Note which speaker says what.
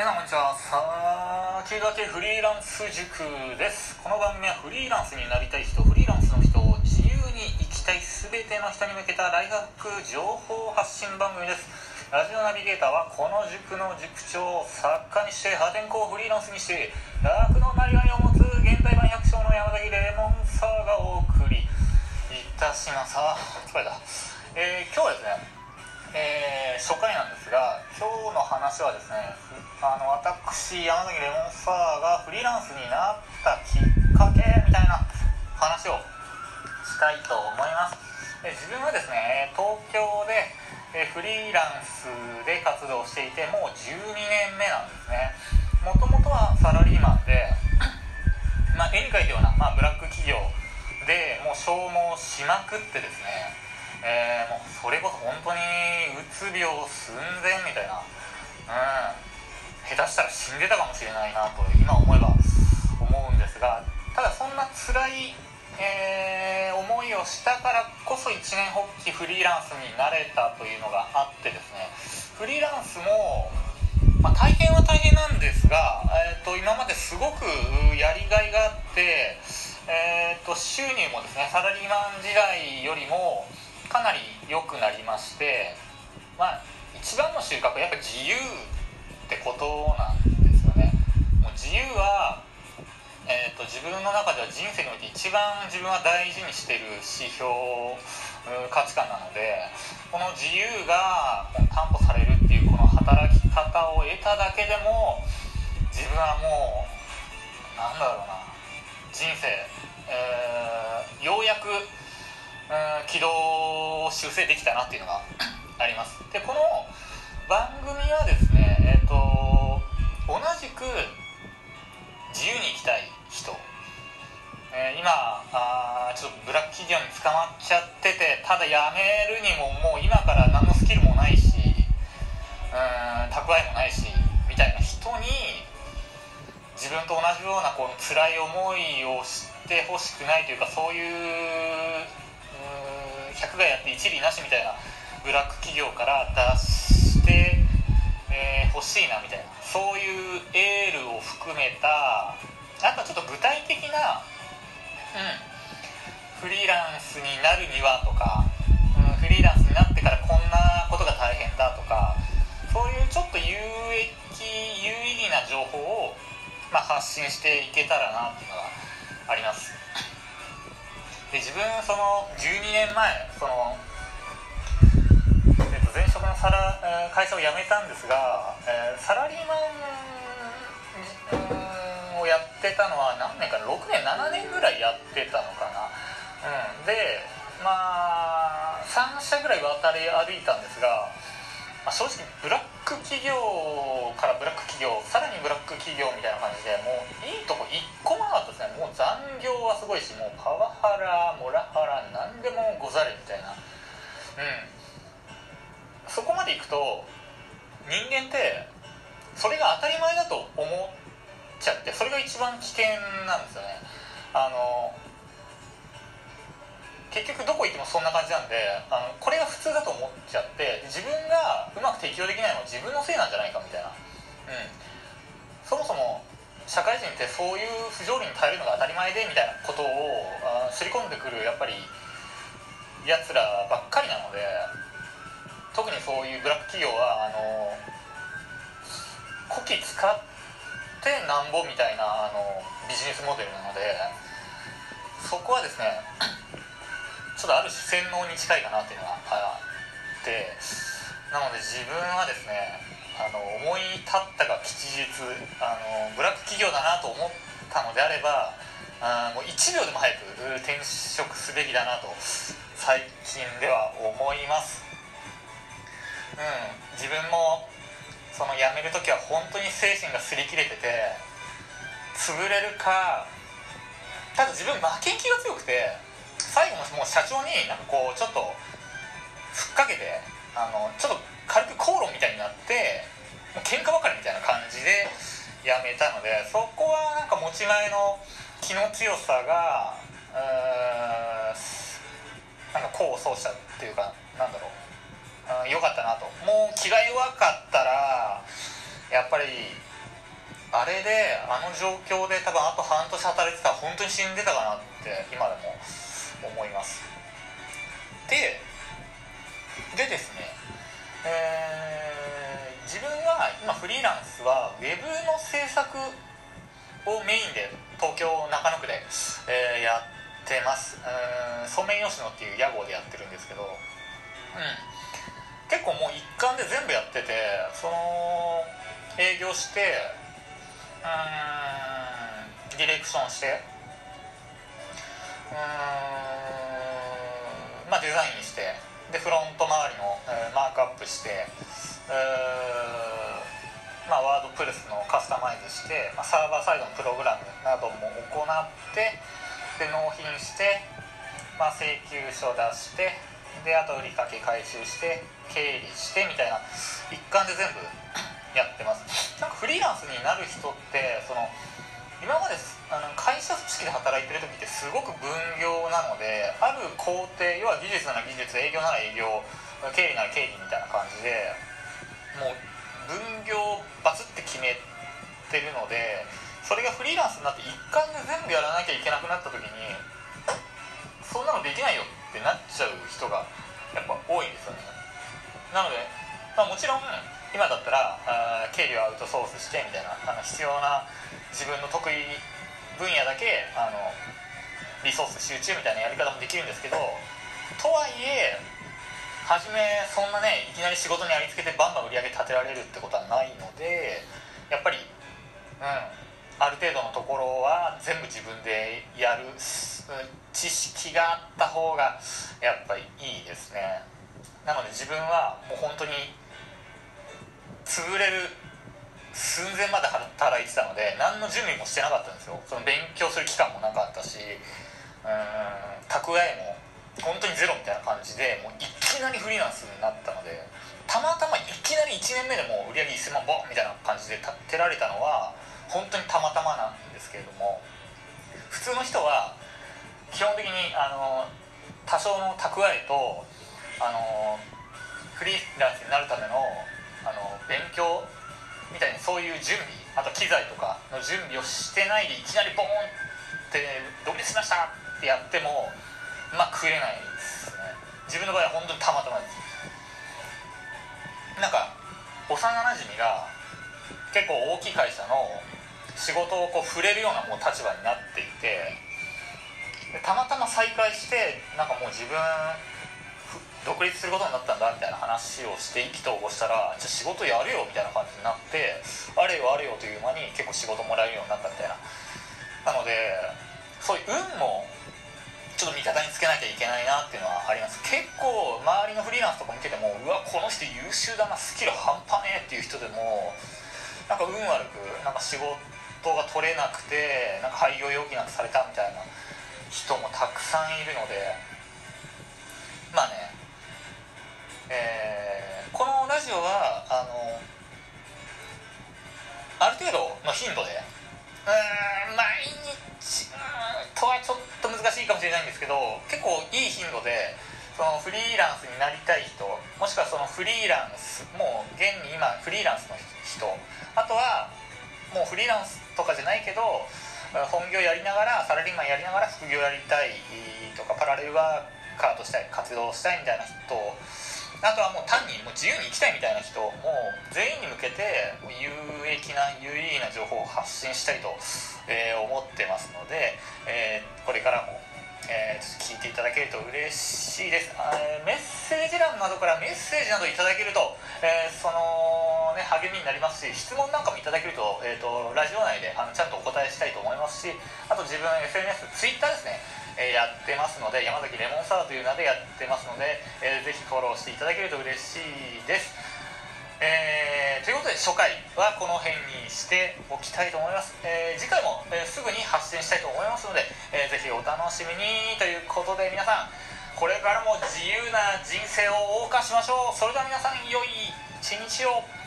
Speaker 1: 皆さんこんにちは先駆けフリーランス塾です。この番組はフリーランスになりたい人フリーランスの人を自由に生きたい全ての人に向けたライフハック情報発信番組です。ラジオナビゲーターはこの塾の塾長作家にして破天荒フリーランスにして楽のなりわいを持つ現代版百姓の山崎レモンサーがお送りいたします。あ疲れた、えー、今日はですねえー、初回なんですが今日の話はですねあの私山崎レモンサワーがフリーランスになったきっかけみたいな話をしたいと思います。え自分はですね東京でフリーランスで活動していてもう12年目なんですね。もともとはサラリーマンで、まあ、絵に描いたような、まあ、ブラック企業でもう消耗しまくってですねえー、もうそれこそ本当にうつ病寸前みたいな、うん、下手したら死んでたかもしれないなと今思えば思うんですがただそんな辛い、えー、思いをしたからこそ一年発起フリーランスになれたというのがあってですね。フリーランスも、まあ、大変は大変なんですが、えーと、今まですごくやりがいがあって、えーと収入もですねサラリーマン時代よりもかなり良くなりましてまあ一番の収穫はやっぱ自由ってことなんですよね。もう自由は、えーと、自分の中では人生において一番自分は大事にしてる指標価値観なのでこの自由が担保されるっていうこの働き方を得ただけでも自分はもうなんだろうな人生、えー、ようやく軌道を修正できたなっていうのがあります。でこの番組はですねえっ、ー、と同じく自由に生きたい人、えー、今あちょっとブラック企業に捕まっちゃっててただ辞めるにももう今から何のスキルもないしうん蓄えもないしみたいな人に自分と同じようなこの辛い思いをしてほしくないというかそういう100がやって一理なしみたいなブラック企業から出してほ、えー、しいなみたいな。そういうエールを含めたなんかちょっと具体的な、うん、フリーランスになるにはとか、うん、フリーランスになってからこんなことが大変だとかそういうちょっと有益有意義な情報を、まあ、発信していけたらなっていうのがありますで自分その12年前その、えっと、前職のサラ会社を辞めたんですが、えー、サラリーマンをやってたのは何年かな？6年7年ぐらいやってたのかな、うん、でまあ3社ぐらい渡り歩いたんですがまあ、正直ブラック企業からブラック企業さらにブラック企業みたいな感じでもういいとこ一個もなかったですね。の結局どこ行ってもそんな感じなんであのこれが普通だと思っちゃって自分がうまく適応できないのは自分のせいなんじゃないかみたいな、うん、そもそも社会人ってそういう不条理に耐えるのが当たり前でみたいなことをあ刷り込んでくるやっぱりやつらばっかりなので特にそういうブラック企業はあのこき使ってなんぼみたいなあのビジネスモデルなのでそこはですね ちょっとある種洗脳に近いかなっていうのがあってなので自分はですねあの思い立ったが吉日あのブラック企業だなと思ったのであればあもう1秒でも早く転職すべきだなと最近では思います。うん自分もその辞める時は本当に精神が擦り切れてて潰れるかただ自分負けん気が強くて最後ももう社長になんかこうちょっとふっかけてあのちょっと軽く口論みたいになってもう喧嘩ばかりみたいな感じで辞めたのでそこはなんか持ち前の気の強さがなんか功を奏したっていうかなんだろう。良かったなと。もう気が弱かったらやっぱりあれであの状況で多分あと半年働いてたら本当に死んでたかなって今でも思います。ででですねえー、自分は今フリーランスはウェブの制作をメインで東京中野区で、えー、やってます。ソメイヨシノっていう屋号でやってるんですけどうん。結構もう一環で全部やっててその営業してうんディレクションして。うんまあデザインして。でフロント周りの、え、マークアップして、まあ、ワードプレスのカスタマイズして、ま、サーバーサイドのプログラムなども行って。で納品して、まあ、請求書出して。であと売りかけ回収して。経理してみたいな。一環で全部やってます。なんかフリーランスになる人ってその今まであの会社組織で働いてる時ってすごく分業なのである工程要は技術なら技術営業なら営業経理なら経理みたいな感じでもう分業バツって決めてるのでそれがフリーランスになって一貫で全部やらなきゃいけなくなった時にそんなのできないよってなっちゃう人がやっぱ多いんですよね。なので、まあ、もちろん今だったらあ経理をアウトソースしてみたいなあの必要な自分の得意分野だけあのリソース集中みたいなやり方もできるんですけどとはいえ初めそんなねいきなり仕事にありつけてバンバン売り上げ立てられるってことはないのでやっぱりうんある程度のところは全部自分でやる知識があった方がやっぱりいいですね。なので自分はもう本当に潰れる寸前まで働いてたので何の準備もしてなかったんですよ。その勉強する期間もなかったしうん蓄えも本当にゼロみたいな感じでもういきなりフリーランスになったのでたまたまいきなり1年目でもう売り上げ1000万ボンみたいな感じで立てられたのは本当にたまたまなんですけれども普通の人は基本的にあの多少の蓄えとあのフリーランスになるためのあの勉強みたいにそういう準備あと機材とかの準備をしてないでいきなりボーンって独立しましたってやってもまあ食えないです。ね自分の場合は本当にたまたまですなんか幼なじみが結構大きい会社の仕事をこう触れるようなもう立場になっていてたまたま再会してなんかもう自分独立することになったんだみたいな話をして意気投合したらじゃあ仕事やるよみたいな感じになってあれよあれよという間に結構仕事もらえるようになったみたいな。なのでそういう運もちょっと味方につけなきゃいけないなっていうのはあります。結構周りのフリーランスとか見ててもうわこの人優秀だなスキル半端ねえっていう人でもなんか運悪くなんか仕事が取れなくてなんか廃業余儀なくされたみたいな人もたくさんいるのでまあねえー、このラジオはあのある程度の頻度で。うん毎日とはちょっと難しいかもしれないんですけど結構いい頻度でそのフリーランスになりたい人もしくはそのフリーランスもう現に今フリーランスの人。あとはもうフリーランスとかじゃないけど本業やりながらサラリーマンやりながら副業やりたいとかパラレルワーカーとして活動したいみたいな人あとはもう単にもう自由に生きたいみたいな人もう全員に向けて有益な有意義な情報を発信したいと、えー、思ってますので、えー、これからも、えー、聞いていただけると嬉しいです。メッセージ欄などからメッセージなどいただけると、えその、ね、励みになりますし質問なんかもいただけると,、えーと、ラジオ内であのちゃんとお答えしたいと思いますしあと自分 SNS ツイッターですね。えやってますので山崎レモンサワーという名でやってますので、えー、ぜひフォローしていただけると嬉しいです、えー、ということで初回はこの辺にしておきたいと思います、えー、次回も、えすぐに発信したいと思いますので、えー、ぜひお楽しみにということで皆さんこれからも自由な人生を謳歌しましょう。それでは皆さん良い一日を。